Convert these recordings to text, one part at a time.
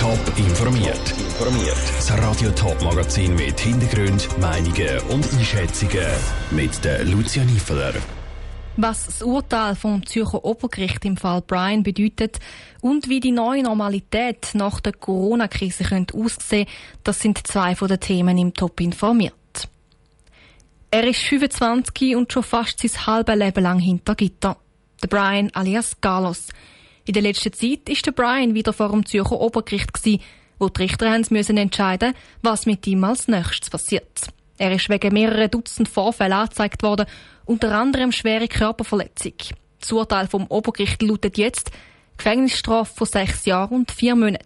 Top informiert. Informiert. Das Radio Top Magazin mit Hintergrund, Meinungen und Einschätzungen mit der Lucia Niefeler. Was das Urteil vom Zürcher Obergericht im Fall Brian bedeutet und wie die neue Normalität nach der Corona-Krise könnte aussehen, das sind zwei von den Themen im Top informiert. Er ist 25 und schon fast sein halbes Leben lang hinter Gitter. Der Brian alias Carlos. In der letzten Zeit ist der Brian wieder vor dem Zürcher Obergericht gewesen, wo die Richter haben müssen entscheiden, was mit ihm als nächstes passiert. Er ist wegen mehrerer Dutzend Vorfällen angezeigt worden, unter anderem schwere Körperverletzung. Das Urteil vom Obergericht lautet jetzt Gefängnisstrafe von sechs Jahren und vier Monaten.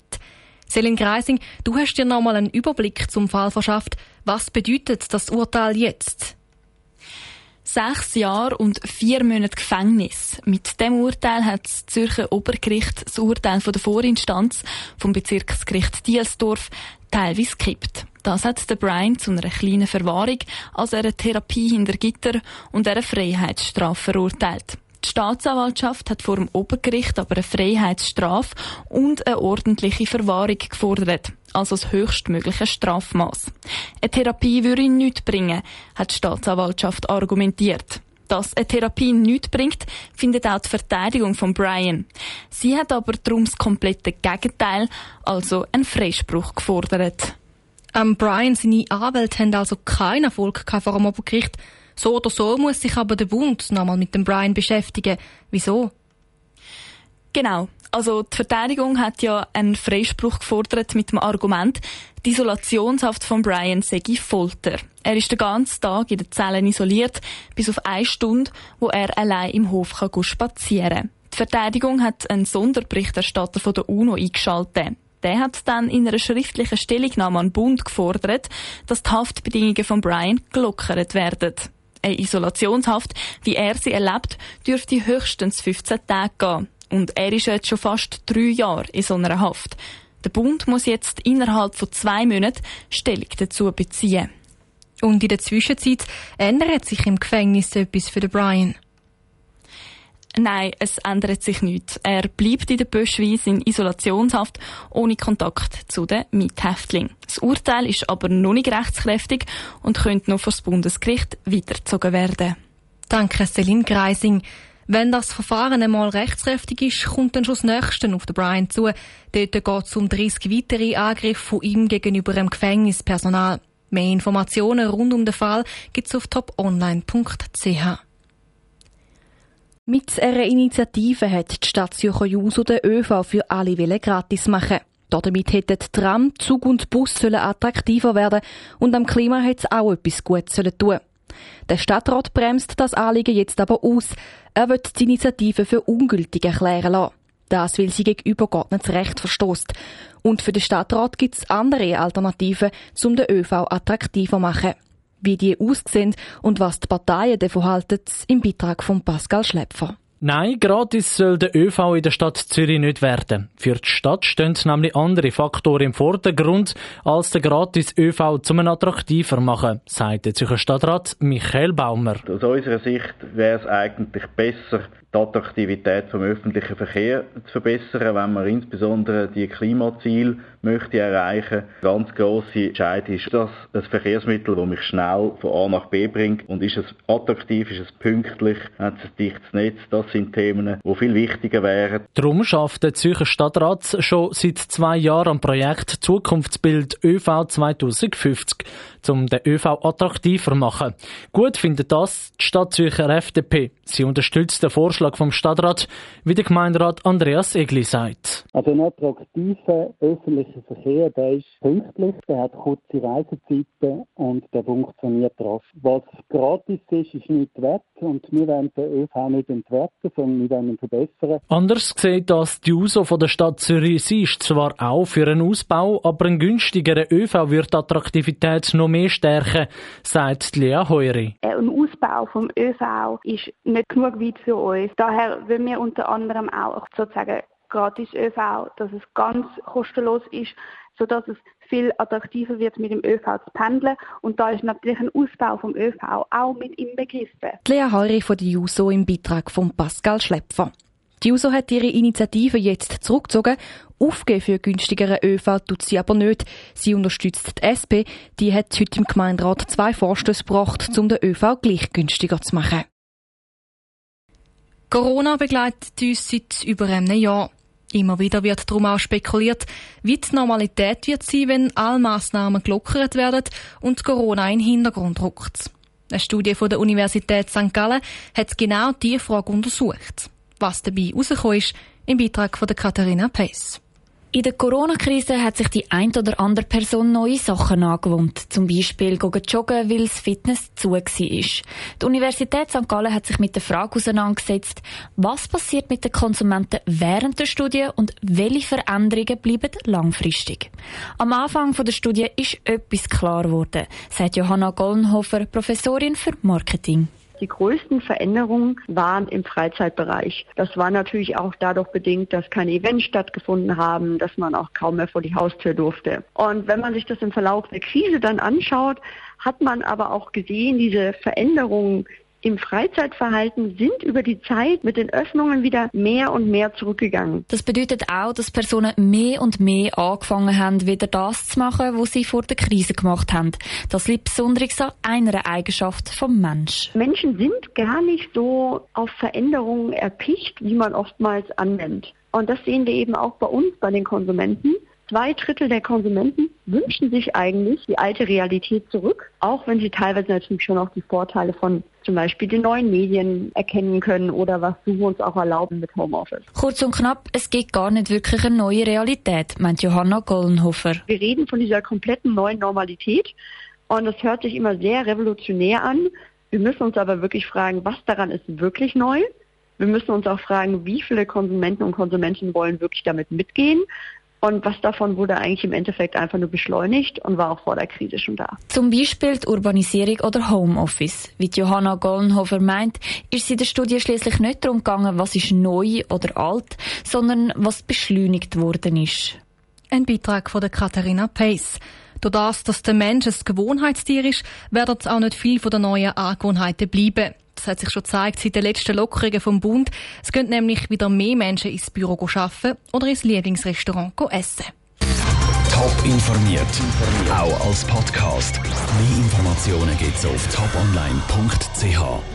Selin Greising, du hast dir nochmal einen Überblick zum Fall verschafft. Was bedeutet das Urteil jetzt? Sechs Jahre und vier Monate Gefängnis. Mit dem Urteil hat das Zürcher Obergericht das Urteil von der Vorinstanz vom Bezirksgericht Dielsdorf teilweise gekippt. Das hat der Brian zu einer kleinen Verwahrung, also einer Therapie hinter Gitter und einer Freiheitsstrafe verurteilt. Die Staatsanwaltschaft hat vor dem Obergericht aber eine Freiheitsstrafe und eine ordentliche Verwahrung gefordert, also das höchstmögliche Strafmaß. Eine Therapie würde ihn nichts bringen, hat die Staatsanwaltschaft argumentiert. Dass eine Therapie nichts bringt, findet auch die Verteidigung von Brian. Sie hat aber darum das komplette Gegenteil, also einen Freispruch gefordert. Ähm, Brian, seine Anwälte haben also keinen Erfolg vor dem Obergericht. So oder so muss sich aber der Bund nochmal mit dem Brian beschäftigen. Wieso? Genau. Also die Verteidigung hat ja einen Freispruch gefordert mit dem Argument, die Isolationshaft von Brian sei Folter. Er ist den ganzen Tag in den Zellen isoliert, bis auf eine Stunde, wo er allein im Hof kann spazieren kann. Die Verteidigung hat einen Sonderberichterstatter von der UNO eingeschaltet. Der hat dann in einer schriftlichen Stellungnahme an Bund gefordert, dass die Haftbedingungen von Brian gelockert werden. Eine Isolationshaft, wie er sie erlebt, dürfte höchstens 15 Tage gehen. Und er ist jetzt schon fast drei Jahre in so einer Haft. Der Bund muss jetzt innerhalb von zwei Monaten Stellung dazu beziehen. Und in der Zwischenzeit ändert sich im Gefängnis etwas für den Brian. Nein, es ändert sich nichts. Er bleibt in der Böschweise in Isolationshaft ohne Kontakt zu den Mithäftlingen. Das Urteil ist aber noch nicht rechtskräftig und könnte noch vor das Bundesgericht weitergezogen werden. Danke, Celine Greising. Wenn das Verfahren einmal rechtskräftig ist, kommt dann schon das Nächste auf den Brian zu. Dort geht es um 30 weitere Angriffe von ihm gegenüber dem Gefängnispersonal. Mehr Informationen rund um den Fall gibt es auf toponline.ch. Mit einer Initiative hat die Stadt Zürcher Juso den ÖV für alle Welle gratis machen. Damit hätten Tram, Zug und Bus sollen attraktiver werden und am Klima hat es auch etwas Gutes sollen tun. Der Stadtrat bremst das Anliegen jetzt aber aus. Er wird die Initiative für ungültig erklären lassen. Das, weil sie gegen übergeordnetes Recht verstößt. Und für den Stadtrat gibt es andere Alternativen, um den ÖV attraktiver zu machen wie die aussehen und was die Parteien davon halten, im Beitrag von Pascal Schlepfer. Nein, gratis soll der ÖV in der Stadt Zürich nicht werden. Für die Stadt stehen nämlich andere Faktoren im Vordergrund, als der gratis ÖV zum attraktiver machen, sagt der Zürcher Stadtrat Michael Baumer. Aus unserer Sicht wäre es eigentlich besser, die Attraktivität vom öffentlichen Verkehr zu verbessern, wenn man insbesondere die Klimaziele möchte erreichen. Ganz grosse Entscheidung ist das ein Verkehrsmittel, das mich schnell von A nach B bringt und ist es attraktiv, ist es pünktlich, hat es ein dichtes Netz. Das sind Themen, die viel wichtiger wären. Darum schafft der Zürcher Stadtrat schon seit zwei Jahren am Projekt Zukunftsbild ÖV 2050 um den ÖV attraktiver zu machen. Gut findet das die Stadt Zürcher FDP. Sie unterstützt den Vorschlag vom Stadtrat, wie der Gemeinderat Andreas Egli sagt. Also ein attraktiver öffentlicher Verkehr, der ist pünktlich, der hat kurze Reisezeiten und der funktioniert rasch. Was gratis ist, ist nicht wert und wir wollen den ÖV nicht entwerten, sondern wir wollen ihn verbessern. Anders sieht das die USO von der Stadt Zürich. Sie ist zwar auch für einen Ausbau, aber ein günstigerer ÖV wird die Attraktivität noch mehr stärken, sagt Lea Heuri. Ein Ausbau vom ÖV ist nicht genug weit für uns. Daher wollen wir unter anderem auch sozusagen gratis ÖV, dass es ganz kostenlos ist, sodass es viel attraktiver wird, mit dem ÖV zu pendeln. Und da ist natürlich ein Ausbau vom ÖV auch mit inbegriffen. Lea Heuri von der JUSO im Beitrag von Pascal Schlepfer. Die JUSO hat ihre Initiative jetzt zurückgezogen Aufgeben für günstigeren ÖV tut sie aber nicht. Sie unterstützt die SP. Die hat heute im Gemeinderat zwei Vorstöße gebracht, um den ÖV gleich günstiger zu machen. Corona begleitet uns seit über einem Jahr. Immer wieder wird darum auch spekuliert, wie die Normalität wird sein, wenn alle Massnahmen gelockert werden und Corona in den Hintergrund rückt. Eine Studie von der Universität St. Gallen hat genau diese Frage untersucht. Was dabei herausgekommen ist, im Beitrag von der Katharina Pace. In der Corona-Krise hat sich die ein oder andere Person neue Sachen angewohnt. Zum Beispiel joggen, weil das Fitness zu war. Die Universität St. Gallen hat sich mit der Frage auseinandergesetzt, was passiert mit den Konsumenten während der Studie und welche Veränderungen bleiben langfristig. Am Anfang der Studie ist etwas klar geworden, sagt Johanna Gollenhofer, Professorin für Marketing. Die größten Veränderungen waren im Freizeitbereich. Das war natürlich auch dadurch bedingt, dass keine Events stattgefunden haben, dass man auch kaum mehr vor die Haustür durfte. Und wenn man sich das im Verlauf der Krise dann anschaut, hat man aber auch gesehen, diese Veränderungen im Freizeitverhalten sind über die Zeit mit den Öffnungen wieder mehr und mehr zurückgegangen. Das bedeutet auch, dass Personen mehr und mehr angefangen haben, wieder das zu machen, was sie vor der Krise gemacht haben. Das liegt besonders an einer Eigenschaft vom Mensch. Menschen sind gar nicht so auf Veränderungen erpicht, wie man oftmals annimmt. Und das sehen wir eben auch bei uns, bei den Konsumenten. Zwei Drittel der Konsumenten wünschen sich eigentlich die alte Realität zurück, auch wenn sie teilweise natürlich schon auch die Vorteile von zum Beispiel den neuen Medien erkennen können oder was wir uns auch erlauben mit Homeoffice. Kurz und knapp, es geht gar nicht wirklich eine neue Realität, meint Johanna Gollenhofer. Wir reden von dieser kompletten neuen Normalität und es hört sich immer sehr revolutionär an. Wir müssen uns aber wirklich fragen, was daran ist wirklich neu? Wir müssen uns auch fragen, wie viele Konsumenten und Konsumenten wollen wirklich damit mitgehen und was davon wurde eigentlich im Endeffekt einfach nur beschleunigt und war auch vor der Krise schon da. Zum Beispiel die Urbanisierung oder Homeoffice. Wie Johanna Gollenhofer meint, ist sie der Studie schließlich nicht darum gegangen, was ist neu oder alt, sondern was beschleunigt worden ist. Ein Beitrag von der Katharina Pace. Durch das, dass der Mensch ein Gewohnheitstier ist, werden auch nicht viel von den neuen Angewohnheiten bleiben. Das hat sich schon gezeigt seit den letzten Lockerungen vom Bund. Es gehen nämlich wieder mehr Menschen ins Büro arbeiten oder ins Lieblingsrestaurant essen. Top informiert, auch als Podcast. Mehr Informationen gibt's auf toponline.ch.